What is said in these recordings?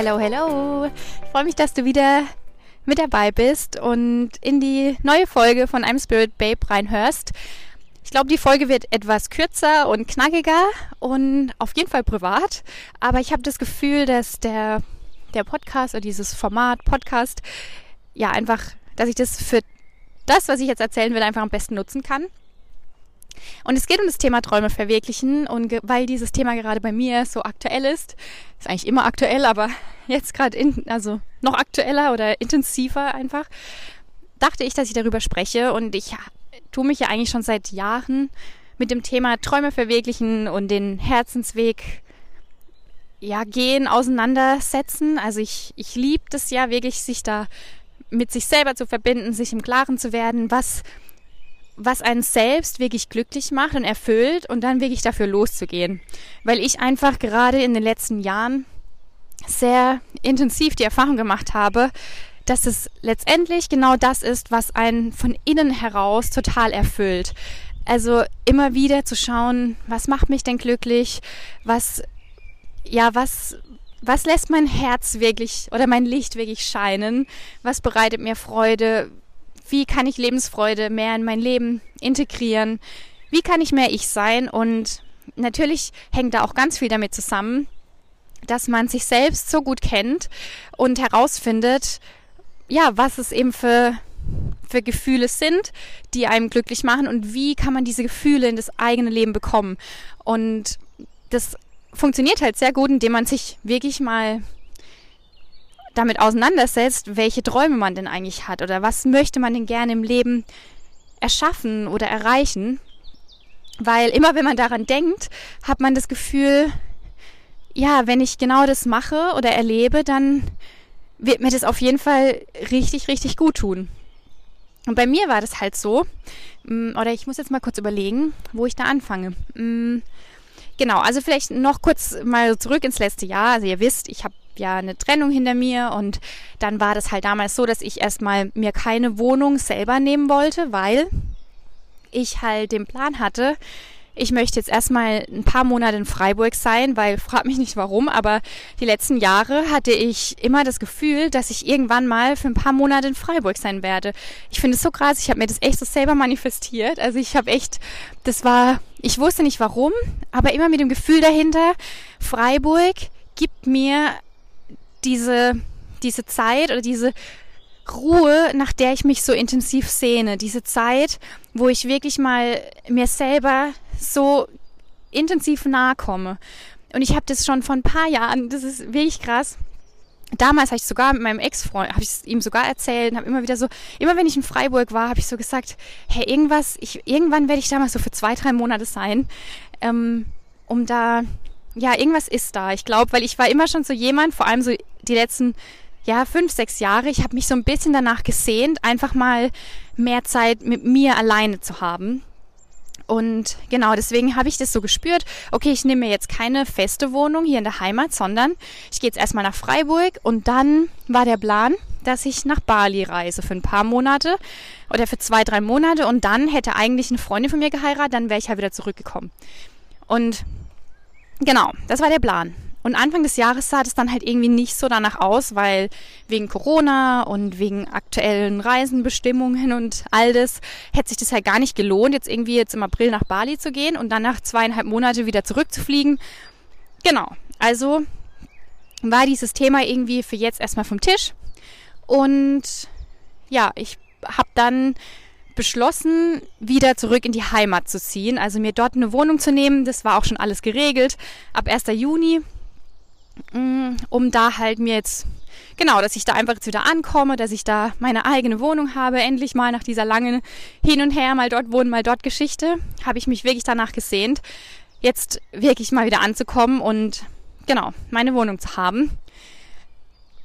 Hello, hello. Ich freue mich, dass du wieder mit dabei bist und in die neue Folge von I'm Spirit Babe reinhörst. Ich glaube, die Folge wird etwas kürzer und knackiger und auf jeden Fall privat. Aber ich habe das Gefühl, dass der, der Podcast oder dieses Format Podcast ja einfach, dass ich das für das, was ich jetzt erzählen will, einfach am besten nutzen kann. Und es geht um das Thema Träume verwirklichen und weil dieses Thema gerade bei mir so aktuell ist, ist eigentlich immer aktuell, aber jetzt gerade also noch aktueller oder intensiver einfach, dachte ich, dass ich darüber spreche und ich tue mich ja eigentlich schon seit Jahren mit dem Thema Träume verwirklichen und den Herzensweg ja gehen, auseinandersetzen. Also ich, ich liebe das ja wirklich, sich da mit sich selber zu verbinden, sich im Klaren zu werden, was was einen selbst wirklich glücklich macht und erfüllt und dann wirklich dafür loszugehen. Weil ich einfach gerade in den letzten Jahren sehr intensiv die Erfahrung gemacht habe, dass es letztendlich genau das ist, was einen von innen heraus total erfüllt. Also immer wieder zu schauen, was macht mich denn glücklich? Was, ja, was, was lässt mein Herz wirklich oder mein Licht wirklich scheinen? Was bereitet mir Freude? Wie kann ich Lebensfreude mehr in mein Leben integrieren? Wie kann ich mehr ich sein? Und natürlich hängt da auch ganz viel damit zusammen, dass man sich selbst so gut kennt und herausfindet, ja, was es eben für, für Gefühle sind, die einem glücklich machen und wie kann man diese Gefühle in das eigene Leben bekommen. Und das funktioniert halt sehr gut, indem man sich wirklich mal damit auseinandersetzt, welche Träume man denn eigentlich hat oder was möchte man denn gerne im Leben erschaffen oder erreichen. Weil immer wenn man daran denkt, hat man das Gefühl, ja, wenn ich genau das mache oder erlebe, dann wird mir das auf jeden Fall richtig, richtig gut tun. Und bei mir war das halt so, mm, oder ich muss jetzt mal kurz überlegen, wo ich da anfange. Mm, genau, also vielleicht noch kurz mal zurück ins letzte Jahr. Also ihr wisst, ich habe ja eine Trennung hinter mir und dann war das halt damals so, dass ich erstmal mir keine Wohnung selber nehmen wollte, weil ich halt den Plan hatte, ich möchte jetzt erstmal ein paar Monate in Freiburg sein, weil frag mich nicht warum, aber die letzten Jahre hatte ich immer das Gefühl, dass ich irgendwann mal für ein paar Monate in Freiburg sein werde. Ich finde es so krass, ich habe mir das echt so selber manifestiert. Also ich habe echt, das war, ich wusste nicht warum, aber immer mit dem Gefühl dahinter, Freiburg gibt mir diese, diese Zeit oder diese Ruhe, nach der ich mich so intensiv sehne. Diese Zeit, wo ich wirklich mal mir selber so intensiv nahe komme. Und ich habe das schon vor ein paar Jahren, das ist wirklich krass. Damals habe ich sogar mit meinem Ex-Freund, habe ich es ihm sogar erzählt und habe immer wieder so, immer wenn ich in Freiburg war, habe ich so gesagt, hey, irgendwas, ich, irgendwann werde ich da mal so für zwei, drei Monate sein, ähm, um da ja, irgendwas ist da. Ich glaube, weil ich war immer schon so jemand, vor allem so die letzten, ja, fünf, sechs Jahre, ich habe mich so ein bisschen danach gesehnt, einfach mal mehr Zeit mit mir alleine zu haben. Und genau, deswegen habe ich das so gespürt, okay, ich nehme mir jetzt keine feste Wohnung hier in der Heimat, sondern ich gehe jetzt erstmal nach Freiburg und dann war der Plan, dass ich nach Bali reise für ein paar Monate oder für zwei, drei Monate und dann hätte eigentlich eine Freundin von mir geheiratet, dann wäre ich halt wieder zurückgekommen. Und Genau, das war der Plan. Und Anfang des Jahres sah es dann halt irgendwie nicht so danach aus, weil wegen Corona und wegen aktuellen Reisenbestimmungen und all das hätte sich das halt gar nicht gelohnt, jetzt irgendwie jetzt im April nach Bali zu gehen und dann nach zweieinhalb Monate wieder zurückzufliegen. Genau, also war dieses Thema irgendwie für jetzt erstmal vom Tisch. Und ja, ich habe dann beschlossen, wieder zurück in die Heimat zu ziehen, also mir dort eine Wohnung zu nehmen. Das war auch schon alles geregelt ab 1. Juni, um da halt mir jetzt, genau, dass ich da einfach jetzt wieder ankomme, dass ich da meine eigene Wohnung habe, endlich mal nach dieser langen Hin und Her, mal dort wohnen, mal dort Geschichte, habe ich mich wirklich danach gesehnt, jetzt wirklich mal wieder anzukommen und genau, meine Wohnung zu haben.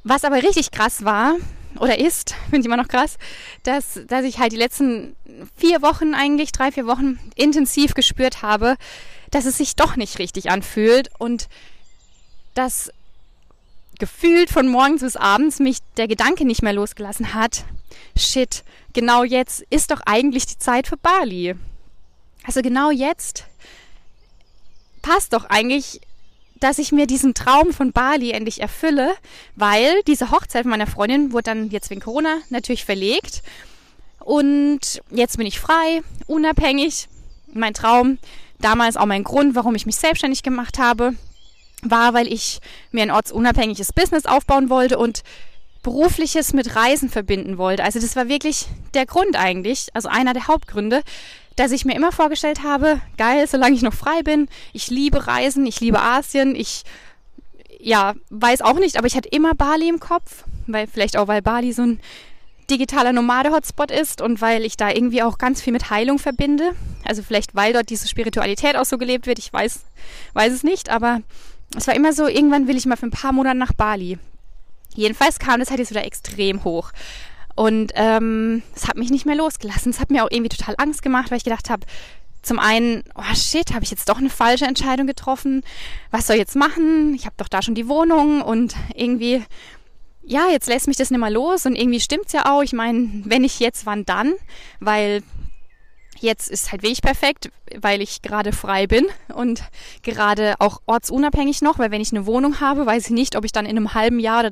Was aber richtig krass war, oder ist, finde ich immer noch krass, dass, dass ich halt die letzten vier Wochen eigentlich, drei, vier Wochen intensiv gespürt habe, dass es sich doch nicht richtig anfühlt und dass gefühlt von morgens bis abends mich der Gedanke nicht mehr losgelassen hat, shit, genau jetzt ist doch eigentlich die Zeit für Bali. Also genau jetzt passt doch eigentlich dass ich mir diesen Traum von Bali endlich erfülle, weil diese Hochzeit meiner Freundin wurde dann jetzt wegen Corona natürlich verlegt. Und jetzt bin ich frei, unabhängig. Mein Traum, damals auch mein Grund, warum ich mich selbstständig gemacht habe, war, weil ich mir ein ortsunabhängiges Business aufbauen wollte und berufliches mit Reisen verbinden wollte. Also das war wirklich der Grund eigentlich, also einer der Hauptgründe, dass ich mir immer vorgestellt habe, geil, solange ich noch frei bin, ich liebe Reisen, ich liebe Asien, ich ja, weiß auch nicht, aber ich hatte immer Bali im Kopf, weil vielleicht auch weil Bali so ein digitaler Nomade-Hotspot ist und weil ich da irgendwie auch ganz viel mit Heilung verbinde. Also vielleicht weil dort diese Spiritualität auch so gelebt wird, ich weiß, weiß es nicht, aber es war immer so, irgendwann will ich mal für ein paar Monate nach Bali. Jedenfalls kam das halt jetzt wieder extrem hoch. Und ähm, es hat mich nicht mehr losgelassen. Es hat mir auch irgendwie total Angst gemacht, weil ich gedacht habe, zum einen, oh shit, habe ich jetzt doch eine falsche Entscheidung getroffen. Was soll ich jetzt machen? Ich habe doch da schon die Wohnung und irgendwie, ja, jetzt lässt mich das nicht mehr los und irgendwie stimmt's ja auch. Ich meine, wenn ich jetzt, wann dann? Weil Jetzt ist halt wirklich perfekt, weil ich gerade frei bin und gerade auch ortsunabhängig noch, weil wenn ich eine Wohnung habe, weiß ich nicht, ob ich dann in einem halben Jahr oder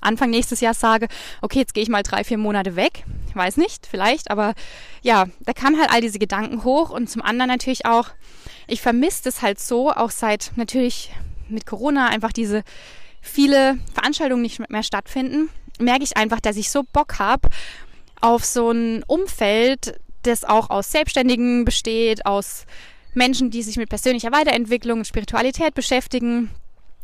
Anfang nächstes Jahr sage, okay, jetzt gehe ich mal drei, vier Monate weg. Ich weiß nicht, vielleicht, aber ja, da kamen halt all diese Gedanken hoch und zum anderen natürlich auch, ich vermisse das halt so, auch seit natürlich mit Corona einfach diese viele Veranstaltungen nicht mehr stattfinden, merke ich einfach, dass ich so Bock habe auf so ein Umfeld, das auch aus Selbstständigen besteht, aus Menschen, die sich mit persönlicher Weiterentwicklung und Spiritualität beschäftigen.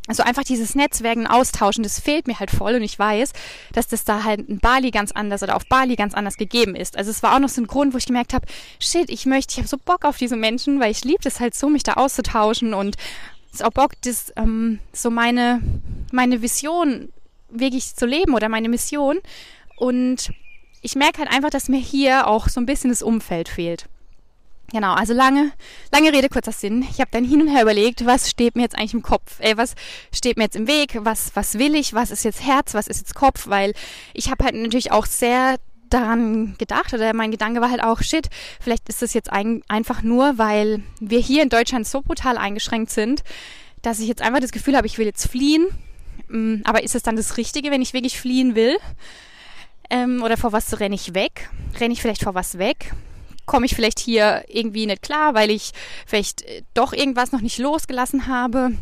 Also einfach dieses Netzwerken, Austauschen, das fehlt mir halt voll und ich weiß, dass das da halt in Bali ganz anders oder auf Bali ganz anders gegeben ist. Also es war auch noch so ein Grund, wo ich gemerkt habe, shit, ich möchte, ich habe so Bock auf diese Menschen, weil ich liebe das halt so, mich da auszutauschen und es ist auch Bock, das ähm, so meine meine Vision wirklich zu leben oder meine Mission und ich merke halt einfach, dass mir hier auch so ein bisschen das Umfeld fehlt. Genau, also lange, lange Rede, kurzer Sinn. Ich habe dann hin und her überlegt, was steht mir jetzt eigentlich im Kopf? Ey, was steht mir jetzt im Weg? Was, was will ich? Was ist jetzt Herz? Was ist jetzt Kopf? Weil ich habe halt natürlich auch sehr daran gedacht oder mein Gedanke war halt auch, shit, vielleicht ist das jetzt ein, einfach nur, weil wir hier in Deutschland so brutal eingeschränkt sind, dass ich jetzt einfach das Gefühl habe, ich will jetzt fliehen. Mm, aber ist es dann das Richtige, wenn ich wirklich fliehen will? Ähm, oder vor was renne ich weg? Renne ich vielleicht vor was weg? Komme ich vielleicht hier irgendwie nicht klar, weil ich vielleicht äh, doch irgendwas noch nicht losgelassen habe?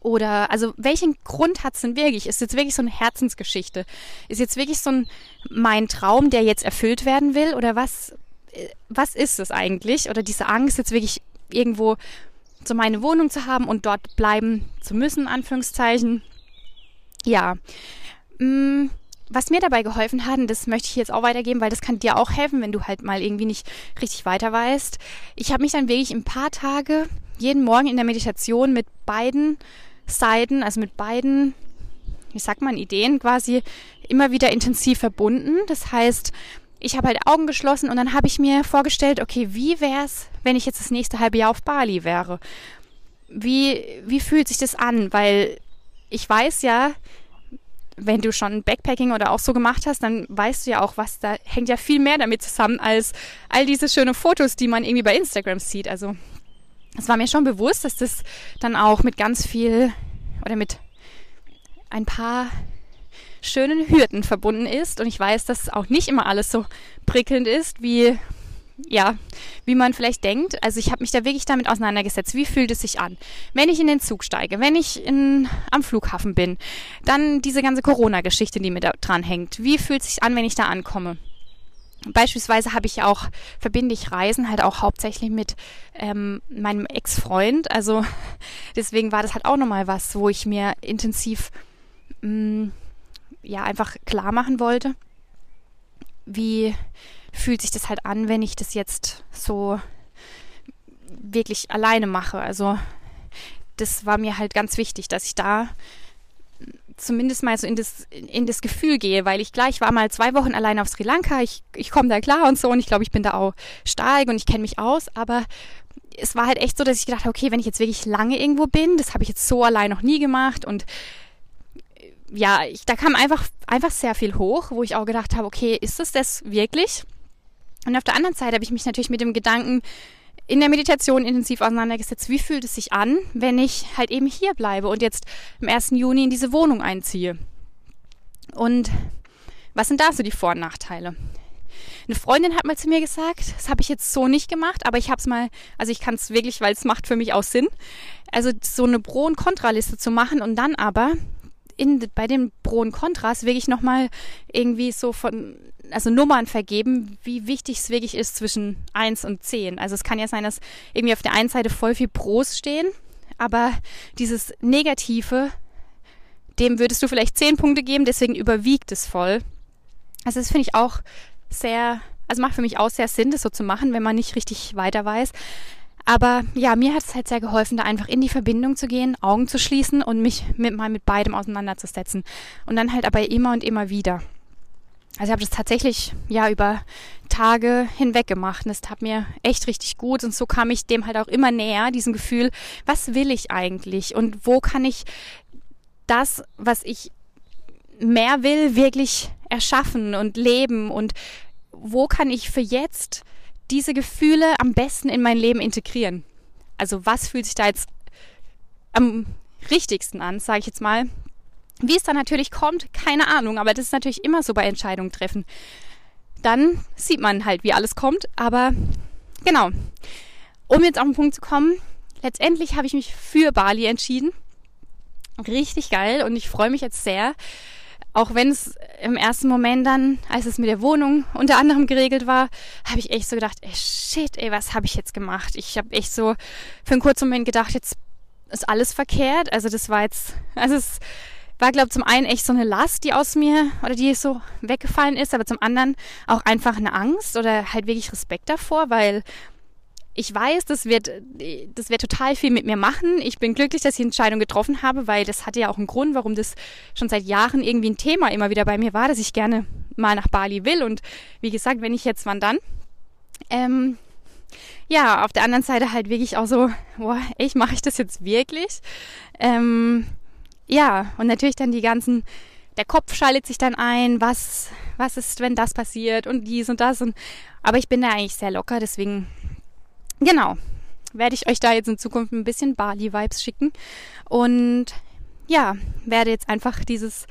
Oder, also, welchen Grund hat es denn wirklich? Ist jetzt wirklich so eine Herzensgeschichte? Ist jetzt wirklich so ein, mein Traum, der jetzt erfüllt werden will? Oder was, äh, was ist es eigentlich? Oder diese Angst, jetzt wirklich irgendwo so meine Wohnung zu haben und dort bleiben zu müssen, Anführungszeichen? Ja. Mh, mm, was mir dabei geholfen hat, und das möchte ich jetzt auch weitergeben, weil das kann dir auch helfen, wenn du halt mal irgendwie nicht richtig weiter weißt. Ich habe mich dann wirklich ein paar Tage jeden Morgen in der Meditation mit beiden Seiten, also mit beiden, wie sagt man, Ideen quasi immer wieder intensiv verbunden. Das heißt, ich habe halt Augen geschlossen und dann habe ich mir vorgestellt, okay, wie wäre es, wenn ich jetzt das nächste halbe Jahr auf Bali wäre? Wie, wie fühlt sich das an? Weil ich weiß ja, wenn du schon Backpacking oder auch so gemacht hast, dann weißt du ja auch, was da hängt ja viel mehr damit zusammen als all diese schönen Fotos, die man irgendwie bei Instagram sieht. Also es war mir schon bewusst, dass das dann auch mit ganz viel oder mit ein paar schönen Hürden verbunden ist. Und ich weiß, dass auch nicht immer alles so prickelnd ist, wie ja, wie man vielleicht denkt. Also ich habe mich da wirklich damit auseinandergesetzt. Wie fühlt es sich an? Wenn ich in den Zug steige, wenn ich in, am Flughafen bin, dann diese ganze Corona-Geschichte, die mir da dran hängt. Wie fühlt es sich an, wenn ich da ankomme? Beispielsweise habe ich auch, verbinde ich Reisen halt auch hauptsächlich mit ähm, meinem Ex-Freund. Also deswegen war das halt auch nochmal was, wo ich mir intensiv mh, mm, ja einfach klar machen wollte, wie fühlt sich das halt an, wenn ich das jetzt so wirklich alleine mache. Also das war mir halt ganz wichtig, dass ich da zumindest mal so in das, in das Gefühl gehe, weil ich gleich war mal zwei Wochen allein auf Sri Lanka, ich, ich komme da klar und so und ich glaube, ich bin da auch stark und ich kenne mich aus, aber es war halt echt so, dass ich gedacht habe, okay, wenn ich jetzt wirklich lange irgendwo bin, das habe ich jetzt so allein noch nie gemacht und ja, ich, da kam einfach, einfach sehr viel hoch, wo ich auch gedacht habe, okay, ist das das wirklich? Und auf der anderen Seite habe ich mich natürlich mit dem Gedanken in der Meditation intensiv auseinandergesetzt, wie fühlt es sich an, wenn ich halt eben hier bleibe und jetzt im 1. Juni in diese Wohnung einziehe. Und was sind da so die Vor- und Nachteile? Eine Freundin hat mal zu mir gesagt, das habe ich jetzt so nicht gemacht, aber ich habe es mal, also ich kann es wirklich, weil es macht für mich auch Sinn, also so eine Pro- und Kontraliste zu machen und dann aber in, bei den Pro und Kontras wirklich nochmal irgendwie so von, also Nummern vergeben, wie wichtig es wirklich ist zwischen 1 und 10. Also es kann ja sein, dass irgendwie auf der einen Seite voll viel Pros stehen, aber dieses Negative, dem würdest du vielleicht 10 Punkte geben, deswegen überwiegt es voll. Also das finde ich auch sehr, also macht für mich auch sehr Sinn, das so zu machen, wenn man nicht richtig weiter weiß. Aber ja, mir hat es halt sehr geholfen, da einfach in die Verbindung zu gehen, Augen zu schließen und mich mit, mal mit beidem auseinanderzusetzen. Und dann halt aber immer und immer wieder. Also ich habe das tatsächlich ja über Tage hinweg gemacht und es tat mir echt richtig gut und so kam ich dem halt auch immer näher, diesem Gefühl, was will ich eigentlich und wo kann ich das, was ich mehr will, wirklich erschaffen und leben und wo kann ich für jetzt diese Gefühle am besten in mein Leben integrieren? Also was fühlt sich da jetzt am richtigsten an, sage ich jetzt mal. Wie es dann natürlich kommt, keine Ahnung, aber das ist natürlich immer so bei Entscheidungen treffen. Dann sieht man halt, wie alles kommt, aber genau. Um jetzt auf den Punkt zu kommen, letztendlich habe ich mich für Bali entschieden. Richtig geil und ich freue mich jetzt sehr, auch wenn es im ersten Moment dann, als es mit der Wohnung unter anderem geregelt war, habe ich echt so gedacht, ey, shit, ey, was habe ich jetzt gemacht? Ich habe echt so für einen kurzen Moment gedacht, jetzt ist alles verkehrt. Also das war jetzt, also es war, glaube zum einen echt so eine Last, die aus mir oder die so weggefallen ist, aber zum anderen auch einfach eine Angst oder halt wirklich Respekt davor, weil ich weiß, das wird, das wird total viel mit mir machen. Ich bin glücklich, dass ich die Entscheidung getroffen habe, weil das hatte ja auch einen Grund, warum das schon seit Jahren irgendwie ein Thema immer wieder bei mir war, dass ich gerne mal nach Bali will. Und wie gesagt, wenn ich jetzt, wann dann? Ähm, ja, auf der anderen Seite halt wirklich auch so, boah, ich mache ich das jetzt wirklich? Ähm, ja, und natürlich dann die ganzen, der Kopf schaltet sich dann ein, was, was ist, wenn das passiert und dies und das und, aber ich bin da eigentlich sehr locker, deswegen genau, werde ich euch da jetzt in Zukunft ein bisschen Bali-Vibes schicken. Und ja, werde jetzt einfach dieses,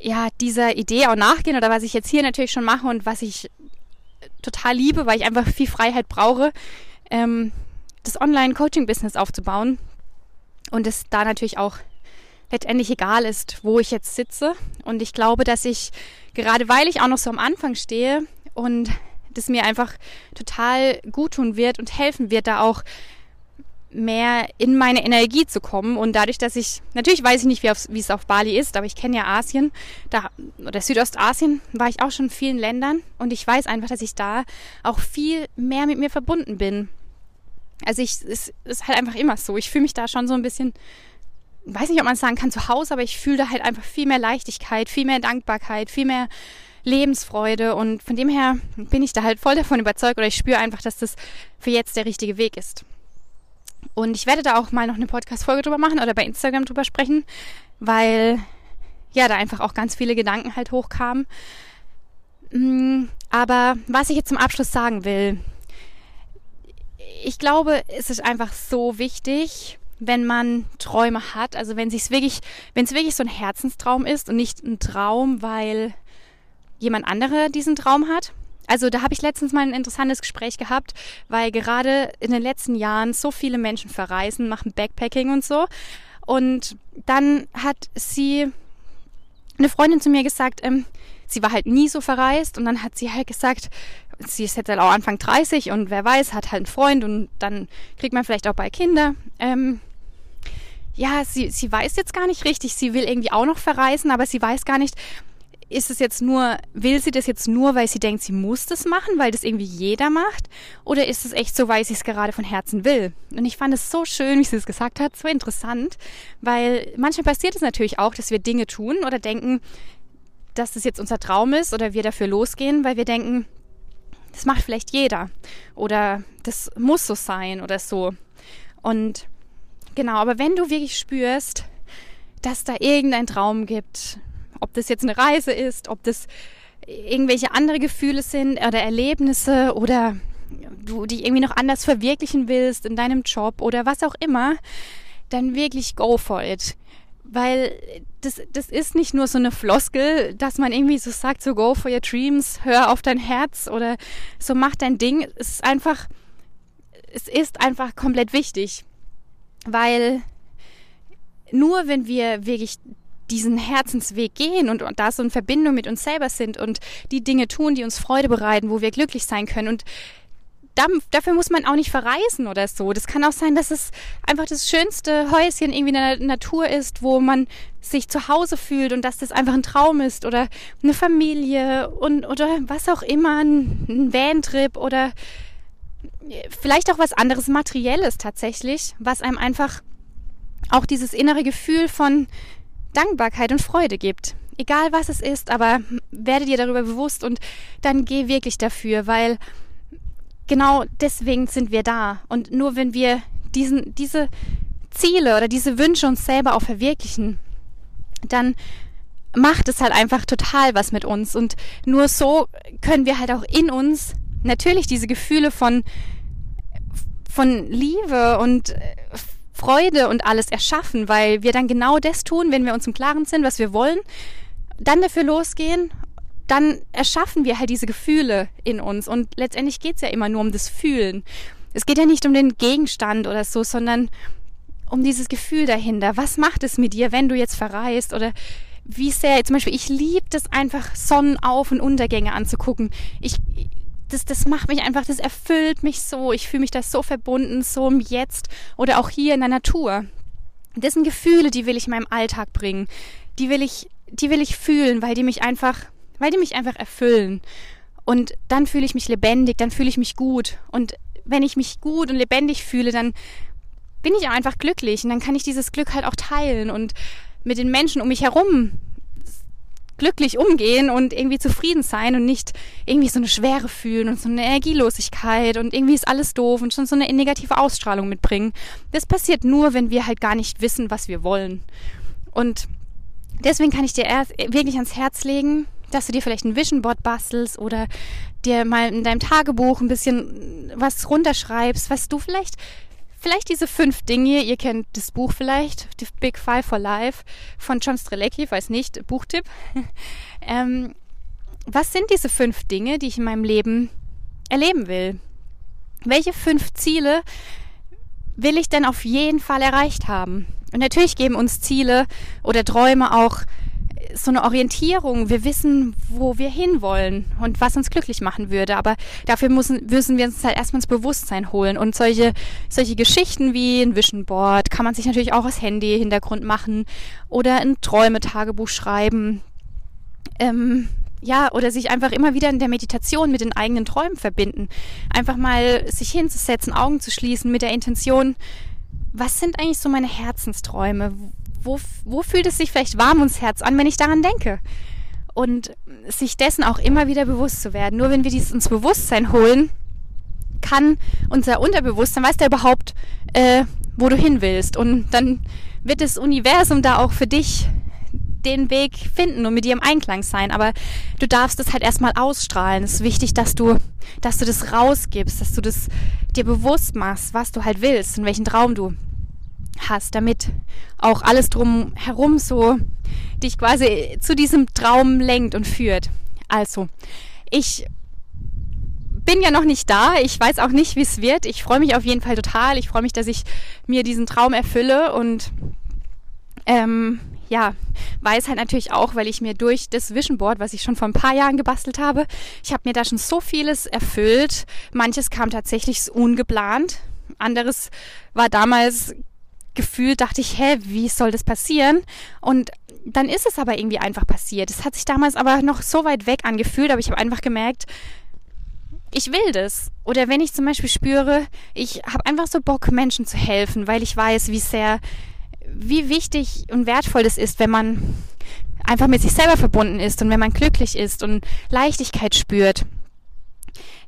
ja, dieser Idee auch nachgehen oder was ich jetzt hier natürlich schon mache und was ich total liebe, weil ich einfach viel Freiheit brauche, ähm, das Online-Coaching-Business aufzubauen. Und es da natürlich auch letztendlich egal ist, wo ich jetzt sitze. Und ich glaube, dass ich, gerade weil ich auch noch so am Anfang stehe und das mir einfach total gut tun wird und helfen wird, da auch mehr in meine Energie zu kommen. Und dadurch, dass ich, natürlich weiß ich nicht, wie, auf, wie es auf Bali ist, aber ich kenne ja Asien, da, oder Südostasien, war ich auch schon in vielen Ländern und ich weiß einfach, dass ich da auch viel mehr mit mir verbunden bin. Also ich, es ist halt einfach immer so. Ich fühle mich da schon so ein bisschen, weiß nicht, ob man sagen kann, zu Hause, aber ich fühle da halt einfach viel mehr Leichtigkeit, viel mehr Dankbarkeit, viel mehr Lebensfreude und von dem her bin ich da halt voll davon überzeugt oder ich spüre einfach, dass das für jetzt der richtige Weg ist. Und ich werde da auch mal noch eine Podcast-Folge drüber machen oder bei Instagram drüber sprechen, weil ja, da einfach auch ganz viele Gedanken halt hochkamen. Mm, aber was ich jetzt zum Abschluss sagen will, ich glaube, es ist einfach so wichtig, wenn man Träume hat, also wenn es wirklich, wirklich so ein Herzenstraum ist und nicht ein Traum, weil jemand andere diesen Traum hat. Also da habe ich letztens mal ein interessantes Gespräch gehabt, weil gerade in den letzten Jahren so viele Menschen verreisen, machen Backpacking und so. Und dann hat sie, eine Freundin zu mir gesagt, ähm, sie war halt nie so verreist und dann hat sie halt gesagt, sie ist jetzt halt auch Anfang 30 und wer weiß, hat halt einen Freund und dann kriegt man vielleicht auch bei Kinder. Ähm, ja, sie, sie weiß jetzt gar nicht richtig, sie will irgendwie auch noch verreisen, aber sie weiß gar nicht, ist es jetzt nur, will sie das jetzt nur, weil sie denkt, sie muss das machen, weil das irgendwie jeder macht? Oder ist es echt so, weil sie es gerade von Herzen will? Und ich fand es so schön, wie sie es gesagt hat, so interessant, weil manchmal passiert es natürlich auch, dass wir Dinge tun oder denken, dass das jetzt unser Traum ist oder wir dafür losgehen, weil wir denken, das macht vielleicht jeder oder das muss so sein oder so. Und genau, aber wenn du wirklich spürst, dass da irgendein Traum gibt, ob das jetzt eine Reise ist, ob das irgendwelche andere Gefühle sind oder Erlebnisse oder du dich irgendwie noch anders verwirklichen willst in deinem Job oder was auch immer, dann wirklich go for it. Weil das, das ist nicht nur so eine Floskel, dass man irgendwie so sagt, so go for your dreams, hör auf dein Herz oder so mach dein Ding. Es ist einfach, es ist einfach komplett wichtig. Weil nur wenn wir wirklich diesen Herzensweg gehen und, und da so in Verbindung mit uns selber sind und die Dinge tun, die uns Freude bereiten, wo wir glücklich sein können und dafür muss man auch nicht verreisen oder so. Das kann auch sein, dass es einfach das schönste Häuschen irgendwie in der Natur ist, wo man sich zu Hause fühlt und dass das einfach ein Traum ist oder eine Familie und oder was auch immer, ein, ein Van-Trip oder vielleicht auch was anderes Materielles tatsächlich, was einem einfach auch dieses innere Gefühl von Dankbarkeit und Freude gibt. Egal was es ist, aber werde dir darüber bewusst und dann geh wirklich dafür, weil genau deswegen sind wir da. Und nur wenn wir diesen, diese Ziele oder diese Wünsche uns selber auch verwirklichen, dann macht es halt einfach total was mit uns. Und nur so können wir halt auch in uns natürlich diese Gefühle von, von Liebe und Freude und alles erschaffen, weil wir dann genau das tun, wenn wir uns im Klaren sind, was wir wollen, dann dafür losgehen, dann erschaffen wir halt diese Gefühle in uns. Und letztendlich geht es ja immer nur um das Fühlen. Es geht ja nicht um den Gegenstand oder so, sondern um dieses Gefühl dahinter. Was macht es mit dir, wenn du jetzt verreist oder wie sehr, zum Beispiel, ich liebe das einfach, Sonnenauf- und Untergänge anzugucken. Ich, das, das macht mich einfach, das erfüllt mich so. Ich fühle mich da so verbunden, so im Jetzt oder auch hier in der Natur. Das sind Gefühle, die will ich in meinem Alltag bringen. Die will ich, die will ich fühlen, weil die mich einfach, weil die mich einfach erfüllen. Und dann fühle ich mich lebendig, dann fühle ich mich gut. Und wenn ich mich gut und lebendig fühle, dann bin ich auch einfach glücklich und dann kann ich dieses Glück halt auch teilen und mit den Menschen um mich herum glücklich umgehen und irgendwie zufrieden sein und nicht irgendwie so eine Schwere fühlen und so eine Energielosigkeit und irgendwie ist alles doof und schon so eine negative Ausstrahlung mitbringen. Das passiert nur, wenn wir halt gar nicht wissen, was wir wollen. Und deswegen kann ich dir wirklich ans Herz legen, dass du dir vielleicht ein Vision Board bastelst oder dir mal in deinem Tagebuch ein bisschen was runterschreibst, was du vielleicht vielleicht diese fünf Dinge, ihr kennt das Buch vielleicht, The Big Five for Life von John Strelecki, weiß nicht, Buchtipp. ähm, was sind diese fünf Dinge, die ich in meinem Leben erleben will? Welche fünf Ziele will ich denn auf jeden Fall erreicht haben? Und natürlich geben uns Ziele oder Träume auch so eine Orientierung. Wir wissen, wo wir hinwollen und was uns glücklich machen würde. Aber dafür müssen, müssen wir uns halt erstmal ins Bewusstsein holen. Und solche, solche Geschichten wie ein Vision Board kann man sich natürlich auch als Handy-Hintergrund machen oder ein Träumetagebuch schreiben. Ähm, ja, oder sich einfach immer wieder in der Meditation mit den eigenen Träumen verbinden. Einfach mal sich hinzusetzen, Augen zu schließen mit der Intention, was sind eigentlich so meine Herzensträume? Wo, wo fühlt es sich vielleicht warm ums Herz an, wenn ich daran denke? Und sich dessen auch immer wieder bewusst zu werden. Nur wenn wir dies ins Bewusstsein holen, kann unser Unterbewusstsein, weiß der überhaupt, äh, wo du hin willst. Und dann wird das Universum da auch für dich den Weg finden und mit dir im Einklang sein. Aber du darfst das halt erstmal ausstrahlen. Es ist wichtig, dass du, dass du das rausgibst, dass du das dir bewusst machst, was du halt willst und welchen Traum du hast, damit auch alles drum herum so dich quasi zu diesem Traum lenkt und führt. Also, ich bin ja noch nicht da. Ich weiß auch nicht, wie es wird. Ich freue mich auf jeden Fall total. Ich freue mich, dass ich mir diesen Traum erfülle und ähm, ja, weiß halt natürlich auch, weil ich mir durch das Vision Board, was ich schon vor ein paar Jahren gebastelt habe, ich habe mir da schon so vieles erfüllt. Manches kam tatsächlich ungeplant. Anderes war damals gefühlt dachte ich, hä, wie soll das passieren? Und dann ist es aber irgendwie einfach passiert. Es hat sich damals aber noch so weit weg angefühlt, aber ich habe einfach gemerkt, ich will das. Oder wenn ich zum Beispiel spüre, ich habe einfach so Bock, Menschen zu helfen, weil ich weiß, wie sehr, wie wichtig und wertvoll das ist, wenn man einfach mit sich selber verbunden ist und wenn man glücklich ist und Leichtigkeit spürt.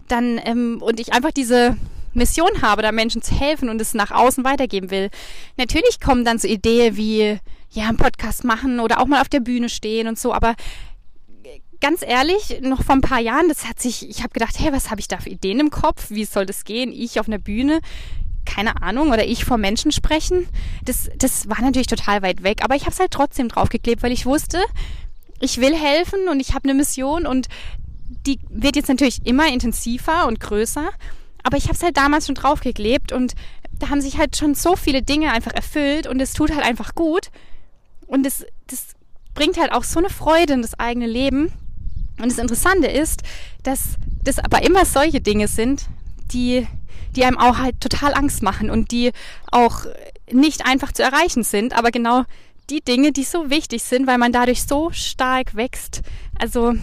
Dann, ähm, und ich einfach diese, Mission habe, da Menschen zu helfen und es nach außen weitergeben will. Natürlich kommen dann so Ideen wie, ja, einen Podcast machen oder auch mal auf der Bühne stehen und so, aber ganz ehrlich, noch vor ein paar Jahren, das hat sich, ich habe gedacht, hey, was habe ich da für Ideen im Kopf? Wie soll das gehen? Ich auf einer Bühne, keine Ahnung, oder ich vor Menschen sprechen. Das, das war natürlich total weit weg, aber ich habe es halt trotzdem draufgeklebt, weil ich wusste, ich will helfen und ich habe eine Mission und die wird jetzt natürlich immer intensiver und größer. Aber ich habe es halt damals schon draufgeklebt und da haben sich halt schon so viele Dinge einfach erfüllt und es tut halt einfach gut. Und das, das bringt halt auch so eine Freude in das eigene Leben. Und das Interessante ist, dass das aber immer solche Dinge sind, die, die einem auch halt total Angst machen und die auch nicht einfach zu erreichen sind, aber genau die Dinge, die so wichtig sind, weil man dadurch so stark wächst. Also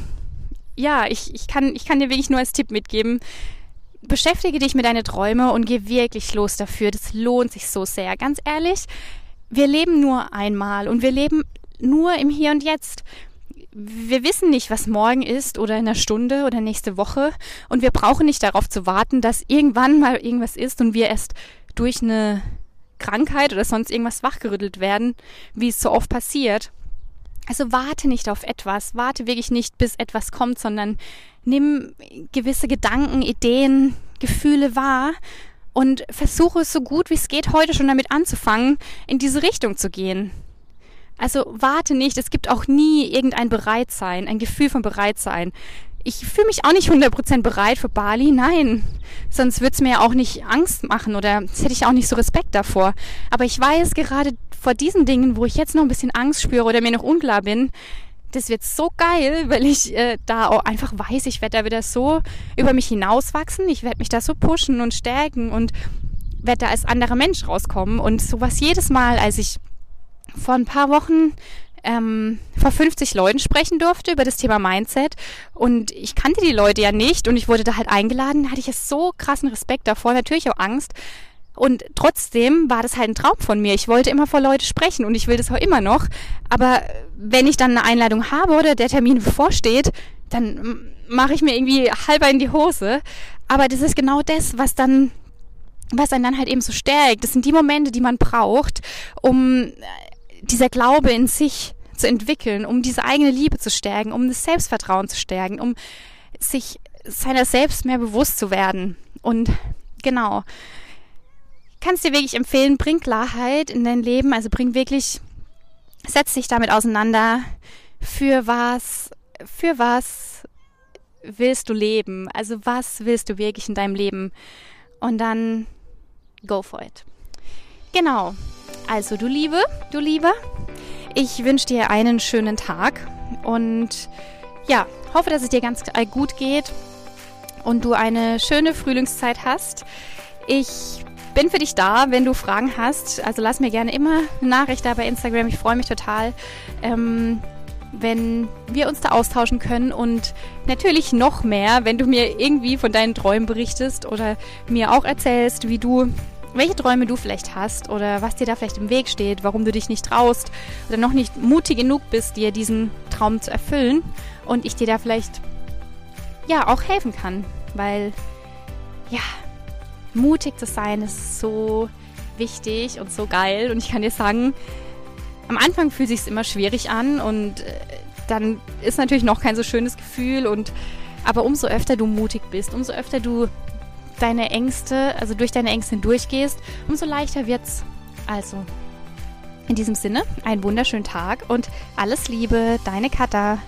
ja, ich, ich, kann, ich kann dir wirklich nur als Tipp mitgeben, beschäftige dich mit deinen Träumen und geh wirklich los dafür. Das lohnt sich so sehr. Ganz ehrlich, wir leben nur einmal und wir leben nur im Hier und Jetzt. Wir wissen nicht, was morgen ist oder in einer Stunde oder nächste Woche und wir brauchen nicht darauf zu warten, dass irgendwann mal irgendwas ist und wir erst durch eine Krankheit oder sonst irgendwas wachgerüttelt werden, wie es so oft passiert. Also warte nicht auf etwas, warte wirklich nicht, bis etwas kommt, sondern nimm gewisse Gedanken, Ideen, Gefühle wahr und versuche so gut wie es geht heute schon damit anzufangen, in diese Richtung zu gehen. Also warte nicht, es gibt auch nie irgendein Bereitsein, ein Gefühl von Bereitsein ich fühle mich auch nicht 100% bereit für Bali, nein. Sonst würde es mir ja auch nicht Angst machen oder hätte ich auch nicht so Respekt davor. Aber ich weiß gerade vor diesen Dingen, wo ich jetzt noch ein bisschen Angst spüre oder mir noch unklar bin, das wird so geil, weil ich äh, da auch einfach weiß, ich werde da wieder so über mich hinauswachsen, ich werde mich da so pushen und stärken und werde da als anderer Mensch rauskommen. Und sowas jedes Mal, als ich vor ein paar Wochen ähm, vor 50 Leuten sprechen durfte über das Thema Mindset. Und ich kannte die Leute ja nicht und ich wurde da halt eingeladen. Da hatte ich jetzt so krassen Respekt davor, natürlich auch Angst. Und trotzdem war das halt ein Traum von mir. Ich wollte immer vor Leute sprechen und ich will das auch immer noch. Aber wenn ich dann eine Einladung habe oder der Termin bevorsteht, dann mache ich mir irgendwie halber in die Hose. Aber das ist genau das, was dann was einen dann halt eben so stärkt. Das sind die Momente, die man braucht, um dieser Glaube in sich zu entwickeln, um diese eigene Liebe zu stärken, um das Selbstvertrauen zu stärken, um sich seiner selbst mehr bewusst zu werden. Und genau, kannst dir wirklich empfehlen, bring Klarheit in dein Leben, also bring wirklich, setz dich damit auseinander, für was, für was willst du leben? Also was willst du wirklich in deinem Leben? Und dann go for it. Genau. Also du Liebe, du Lieber, ich wünsche dir einen schönen Tag und ja, hoffe, dass es dir ganz gut geht und du eine schöne Frühlingszeit hast. Ich bin für dich da, wenn du Fragen hast. Also lass mir gerne immer eine Nachricht da bei Instagram. Ich freue mich total, ähm, wenn wir uns da austauschen können und natürlich noch mehr, wenn du mir irgendwie von deinen Träumen berichtest oder mir auch erzählst, wie du welche Träume du vielleicht hast oder was dir da vielleicht im Weg steht, warum du dich nicht traust oder noch nicht mutig genug bist, dir diesen Traum zu erfüllen und ich dir da vielleicht ja auch helfen kann, weil ja, mutig zu sein ist so wichtig und so geil und ich kann dir sagen, am Anfang fühlt sich immer schwierig an und äh, dann ist natürlich noch kein so schönes Gefühl und aber umso öfter du mutig bist, umso öfter du deine Ängste, also durch deine Ängste hindurchgehst, umso leichter wird's. Also, in diesem Sinne, einen wunderschönen Tag und alles Liebe, deine Katha.